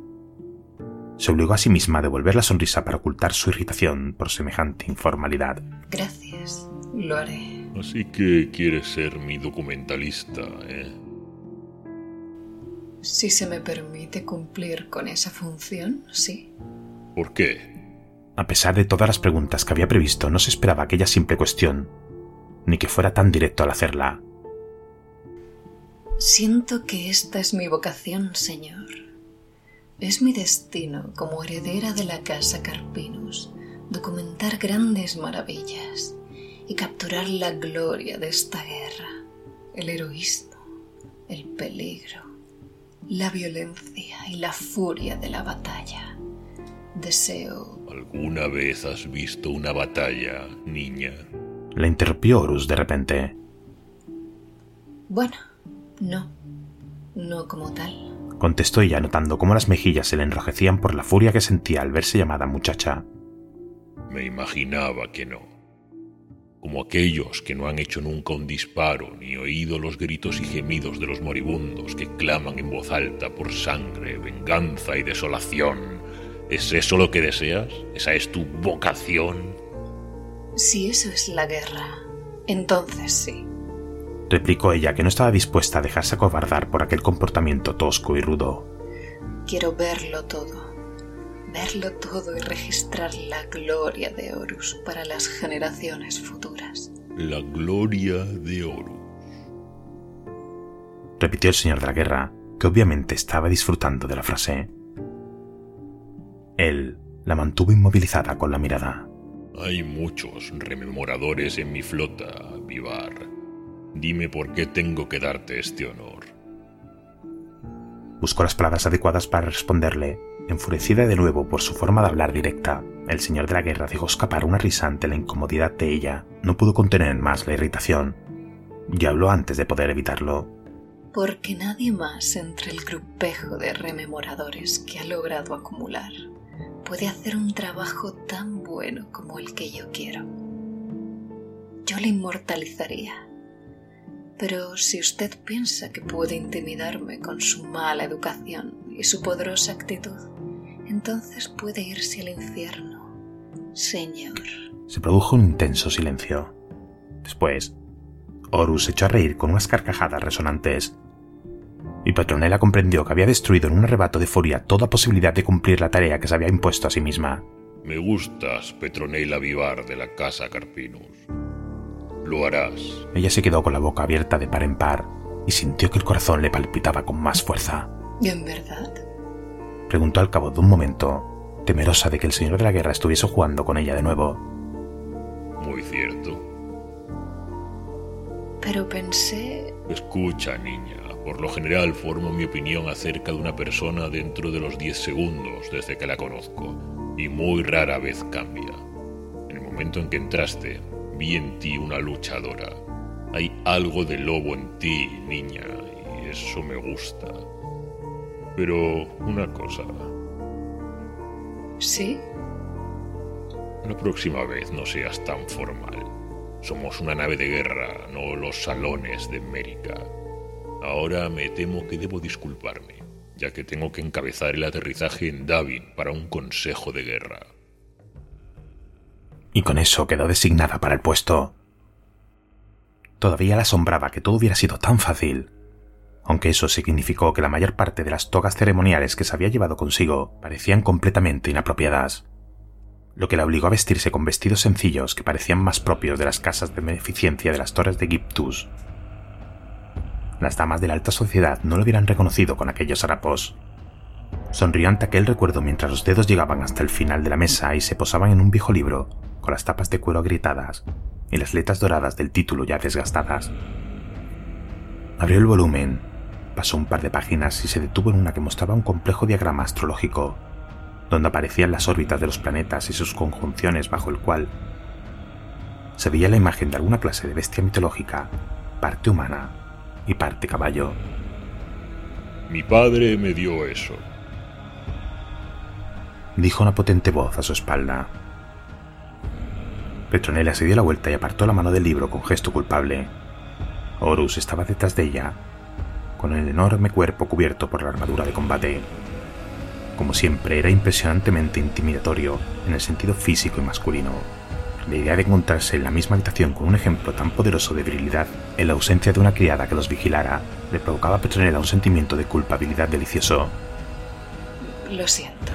Se obligó a sí misma a devolver la sonrisa para ocultar su irritación por semejante informalidad. Gracias, lo haré. Así que quieres ser mi documentalista, ¿eh? Si se me permite cumplir con esa función, sí. ¿Por qué? A pesar de todas las preguntas que había previsto, no se esperaba aquella simple cuestión, ni que fuera tan directo al hacerla. Siento que esta es mi vocación, señor. Es mi destino como heredera de la casa Carpinus documentar grandes maravillas y capturar la gloria de esta guerra, el heroísmo, el peligro, la violencia y la furia de la batalla. Deseo... ¿Alguna vez has visto una batalla, niña? Le interrumpió Horus de repente. Bueno, no. No como tal. Contestó ella notando cómo las mejillas se le enrojecían por la furia que sentía al verse llamada muchacha. Me imaginaba que no. Como aquellos que no han hecho nunca un disparo ni oído los gritos y gemidos de los moribundos que claman en voz alta por sangre, venganza y desolación. ¿Es eso lo que deseas? ¿Esa es tu vocación? Si eso es la guerra, entonces sí. Replicó ella que no estaba dispuesta a dejarse acobardar por aquel comportamiento tosco y rudo. Quiero verlo todo. Verlo todo y registrar la gloria de Horus para las generaciones futuras. La gloria de Horus. Repitió el señor de la guerra, que obviamente estaba disfrutando de la frase. Él la mantuvo inmovilizada con la mirada. Hay muchos rememoradores en mi flota, Vivar. Dime por qué tengo que darte este honor. Buscó las palabras adecuadas para responderle. Enfurecida de nuevo por su forma de hablar directa, el señor de la guerra dejó escapar una risa ante la incomodidad de ella. No pudo contener más la irritación. Y habló antes de poder evitarlo. Porque nadie más entre el grupejo de rememoradores que ha logrado acumular puede hacer un trabajo tan bueno como el que yo quiero. Yo le inmortalizaría. Pero si usted piensa que puede intimidarme con su mala educación y su poderosa actitud, entonces puede irse al infierno, señor. Se produjo un intenso silencio. Después, Horus se echó a reír con unas carcajadas resonantes y Petronella comprendió que había destruido en un arrebato de furia toda posibilidad de cumplir la tarea que se había impuesto a sí misma. Me gustas, Petronella Vivar de la casa Carpinus. Lo harás. Ella se quedó con la boca abierta de par en par y sintió que el corazón le palpitaba con más fuerza. ¿Y en verdad? Preguntó al cabo de un momento, temerosa de que el señor de la guerra estuviese jugando con ella de nuevo. Muy cierto. Pero pensé... Escucha, niña. Por lo general formo mi opinión acerca de una persona dentro de los 10 segundos desde que la conozco, y muy rara vez cambia. En el momento en que entraste, vi en ti una luchadora. Hay algo de lobo en ti, niña, y eso me gusta. Pero una cosa. ¿Sí? La próxima vez no seas tan formal. Somos una nave de guerra, no los salones de América. Ahora me temo que debo disculparme, ya que tengo que encabezar el aterrizaje en Davin para un consejo de guerra. Y con eso quedó designada para el puesto. Todavía la asombraba que todo hubiera sido tan fácil. Aunque eso significó que la mayor parte de las togas ceremoniales que se había llevado consigo parecían completamente inapropiadas, lo que la obligó a vestirse con vestidos sencillos que parecían más propios de las casas de beneficencia de las torres de Giptus. Las damas de la alta sociedad no lo hubieran reconocido con aquellos harapos. Sonrió ante aquel recuerdo mientras los dedos llegaban hasta el final de la mesa y se posaban en un viejo libro, con las tapas de cuero agritadas y las letras doradas del título ya desgastadas. Abrió el volumen, pasó un par de páginas y se detuvo en una que mostraba un complejo diagrama astrológico, donde aparecían las órbitas de los planetas y sus conjunciones bajo el cual se veía la imagen de alguna clase de bestia mitológica, parte humana y parte caballo. Mi padre me dio eso, dijo una potente voz a su espalda. Petronella se dio la vuelta y apartó la mano del libro con gesto culpable. Horus estaba detrás de ella, con el enorme cuerpo cubierto por la armadura de combate. Como siempre, era impresionantemente intimidatorio en el sentido físico y masculino. La idea de encontrarse en la misma habitación con un ejemplo tan poderoso de virilidad en la ausencia de una criada que los vigilara le provocaba a Petronella un sentimiento de culpabilidad delicioso. Lo siento.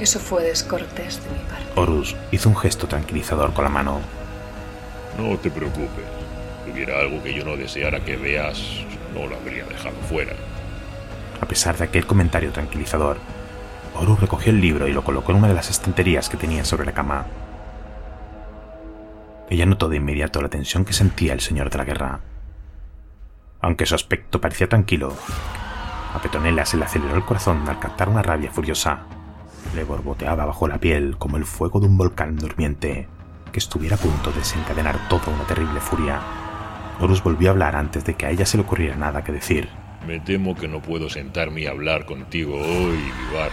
Eso fue descortés de mi parte. Horus hizo un gesto tranquilizador con la mano. No te preocupes. Si hubiera algo que yo no deseara que veas, no lo habría dejado fuera. A pesar de aquel comentario tranquilizador, Horus recogió el libro y lo colocó en una de las estanterías que tenía sobre la cama. Ella notó de inmediato la tensión que sentía el señor de la guerra. Aunque su aspecto parecía tranquilo, a Petronella se le aceleró el corazón al captar una rabia furiosa le borboteaba bajo la piel como el fuego de un volcán durmiente que estuviera a punto de desencadenar toda una terrible furia. Horus volvió a hablar antes de que a ella se le ocurriera nada que decir. Me temo que no puedo sentarme y hablar contigo hoy, Vivar.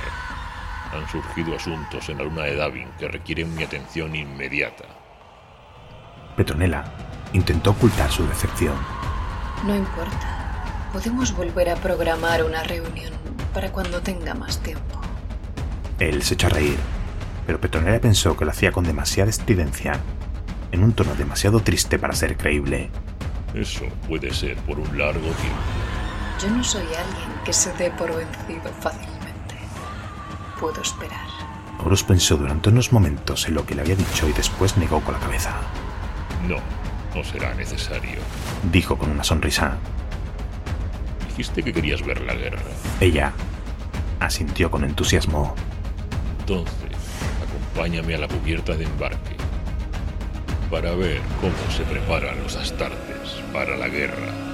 Han surgido asuntos en la luna de Davin que requieren mi atención inmediata. Petronella intentó ocultar su decepción. No importa. Podemos volver a programar una reunión para cuando tenga más tiempo. Él se echó a reír, pero Petronella pensó que lo hacía con demasiada estridencia, en un tono demasiado triste para ser creíble. Eso puede ser por un largo tiempo. Yo no soy alguien que se dé por vencido fácilmente. Puedo esperar. Horus pensó durante unos momentos en lo que le había dicho y después negó con la cabeza. No, no será necesario. Dijo con una sonrisa. Dijiste que querías ver la guerra. Ella asintió con entusiasmo. Entonces, acompáñame a la cubierta de embarque para ver cómo se preparan los astartes para la guerra.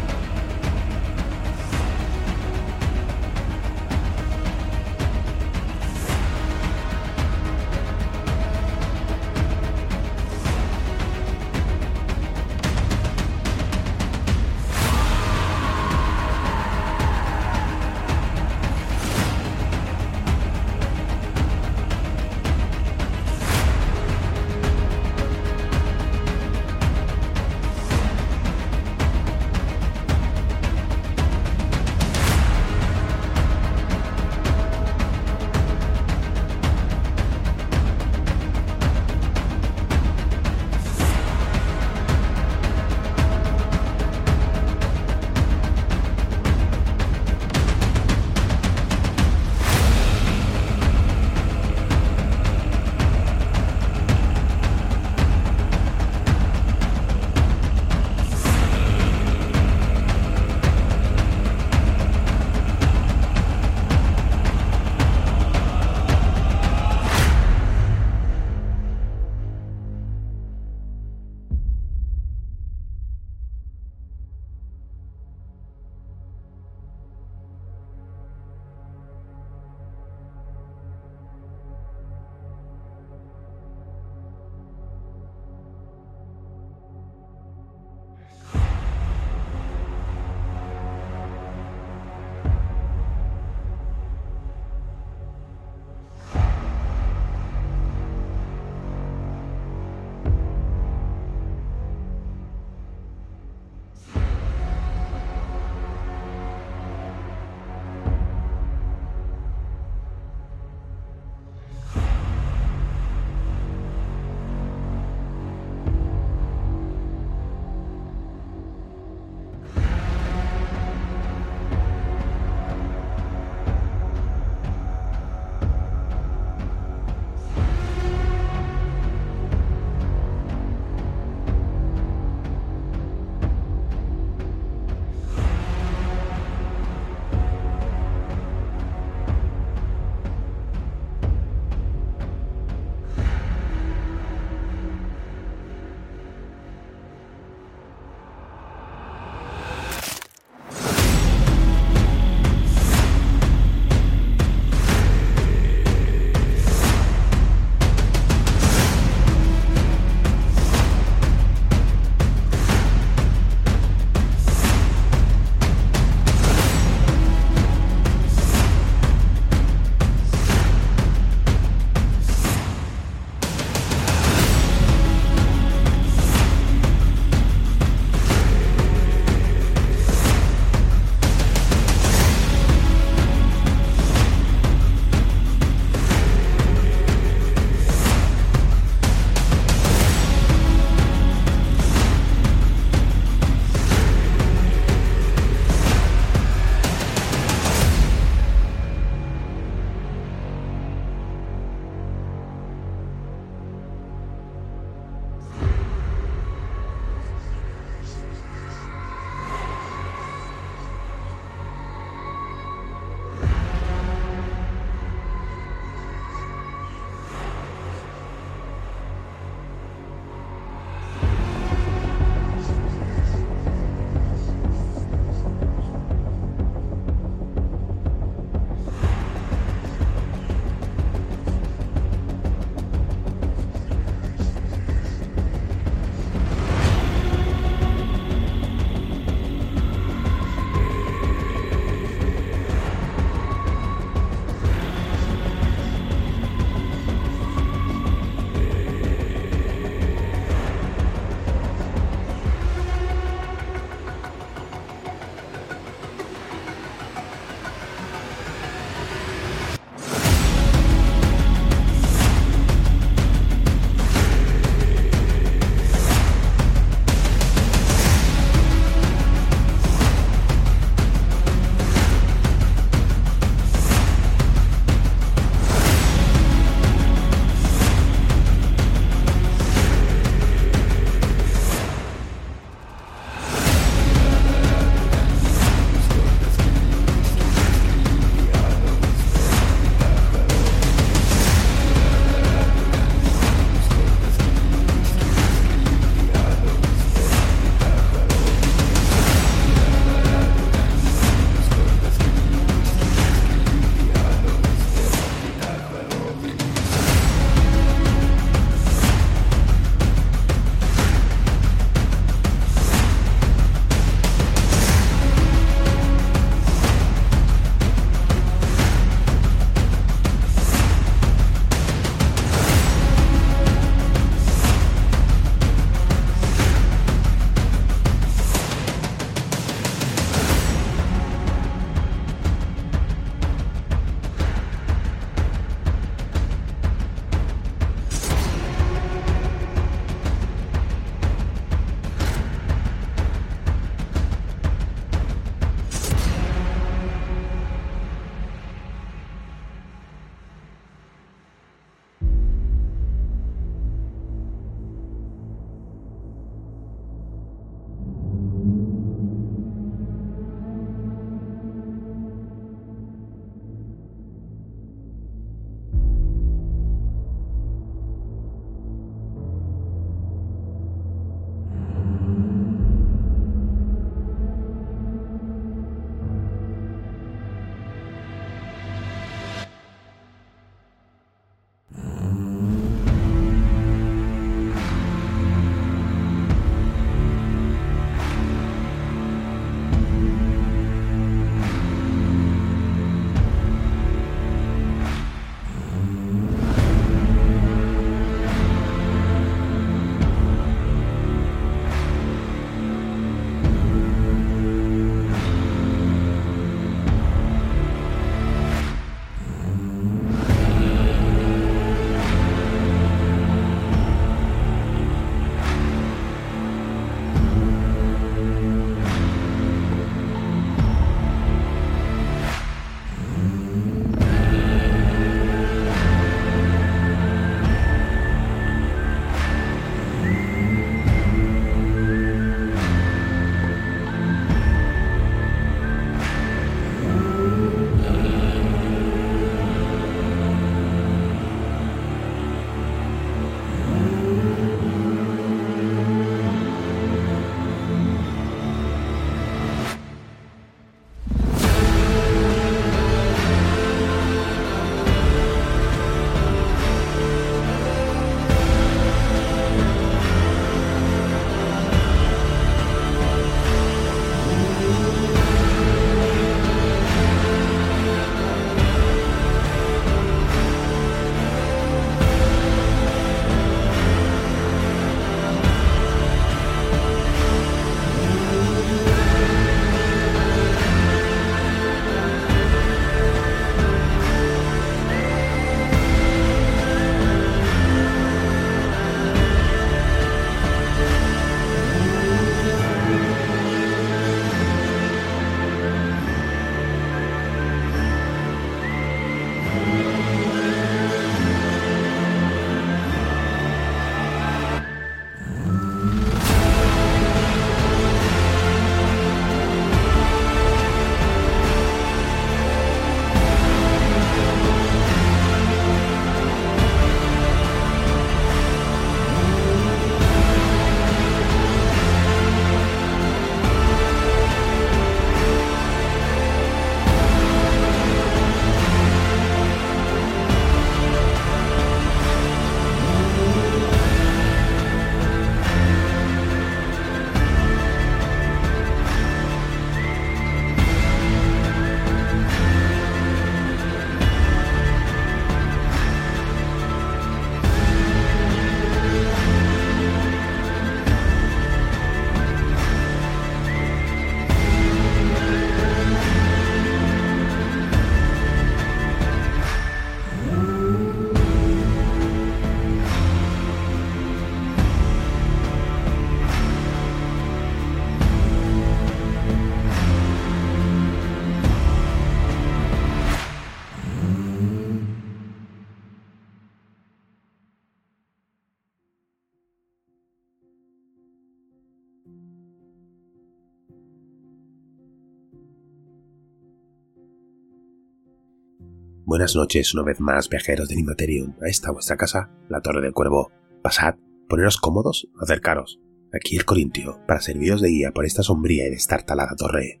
Buenas noches una vez más, viajeros del Immaterium. A esta vuestra casa, la Torre del Cuervo. Pasad, poneros cómodos, acercaros. Aquí el Corintio, para serviros de guía por esta sombría y destartalada torre.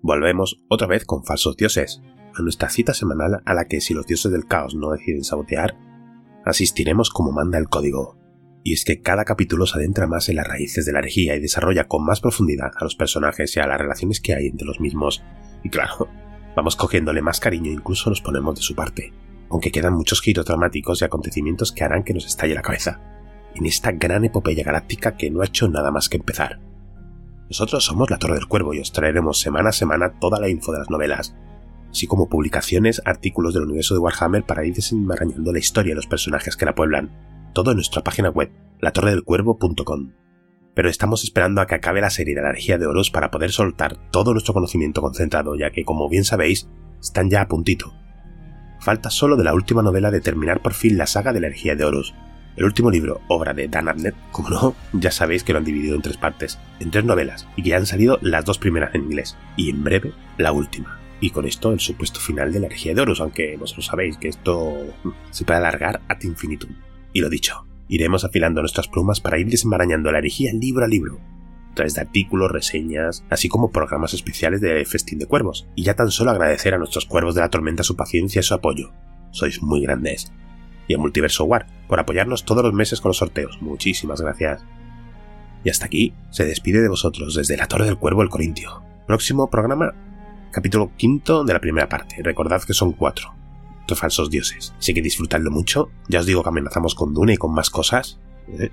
Volvemos otra vez con falsos dioses, a nuestra cita semanal a la que si los dioses del caos no deciden sabotear, asistiremos como manda el código. Y es que cada capítulo se adentra más en las raíces de la herejía y desarrolla con más profundidad a los personajes y a las relaciones que hay entre los mismos. Y claro, Vamos cogiéndole más cariño e incluso nos ponemos de su parte, aunque quedan muchos giros dramáticos y acontecimientos que harán que nos estalle la cabeza, en esta gran epopeya galáctica que no ha hecho nada más que empezar. Nosotros somos la Torre del Cuervo y os traeremos semana a semana toda la info de las novelas, así como publicaciones, artículos del universo de Warhammer para ir desenmarañando la historia de los personajes que la pueblan, todo en nuestra página web, latorredelcuervo.com pero estamos esperando a que acabe la serie de la energía de Horus para poder soltar todo nuestro conocimiento concentrado, ya que, como bien sabéis, están ya a puntito. Falta solo de la última novela de terminar por fin la saga de la energía de Horus. El último libro, obra de Dan Abnett, como no, ya sabéis que lo han dividido en tres partes, en tres novelas, y que ya han salido las dos primeras en inglés, y en breve la última. Y con esto el supuesto final de la energía de Horus, aunque vosotros sabéis que esto se puede alargar ad infinitum. Y lo dicho, Iremos afilando nuestras plumas para ir desenmarañando la herejía libro a libro, través de artículos, reseñas, así como programas especiales de Festín de Cuervos. Y ya tan solo agradecer a nuestros cuervos de la tormenta su paciencia y su apoyo. Sois muy grandes. Y a Multiverso War, por apoyarnos todos los meses con los sorteos. Muchísimas gracias. Y hasta aquí se despide de vosotros desde la Torre del Cuervo el Corintio. Próximo programa, capítulo quinto de la primera parte. Recordad que son cuatro falsos dioses. Así que disfrutadlo mucho. Ya os digo que amenazamos con Dune y con más cosas. ¿Eh?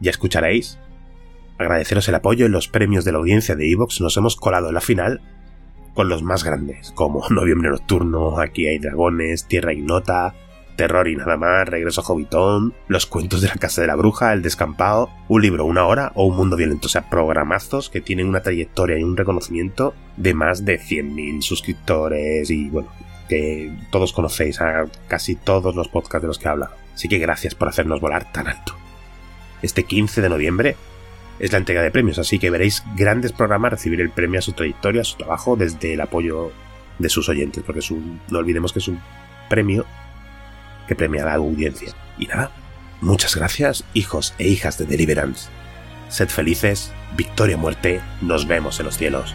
Ya escucharéis. Agradeceros el apoyo en los premios de la audiencia de Evox. Nos hemos colado en la final con los más grandes, como Noviembre Nocturno, Aquí hay dragones, Tierra Ignota, Terror y nada más, Regreso Hobbiton, Los cuentos de la Casa de la Bruja, El Descampado, Un libro, una hora o Un mundo violento. O sea, programazos que tienen una trayectoria y un reconocimiento de más de 100.000 suscriptores y bueno, que todos conocéis, a casi todos los podcasts de los que he hablado. Así que gracias por hacernos volar tan alto. Este 15 de noviembre es la entrega de premios, así que veréis grandes programas recibir el premio a su trayectoria, a su trabajo, desde el apoyo de sus oyentes, porque es un, no olvidemos que es un premio que premia a la audiencia. Y nada, muchas gracias, hijos e hijas de Deliverance. Sed felices, victoria muerte, nos vemos en los cielos.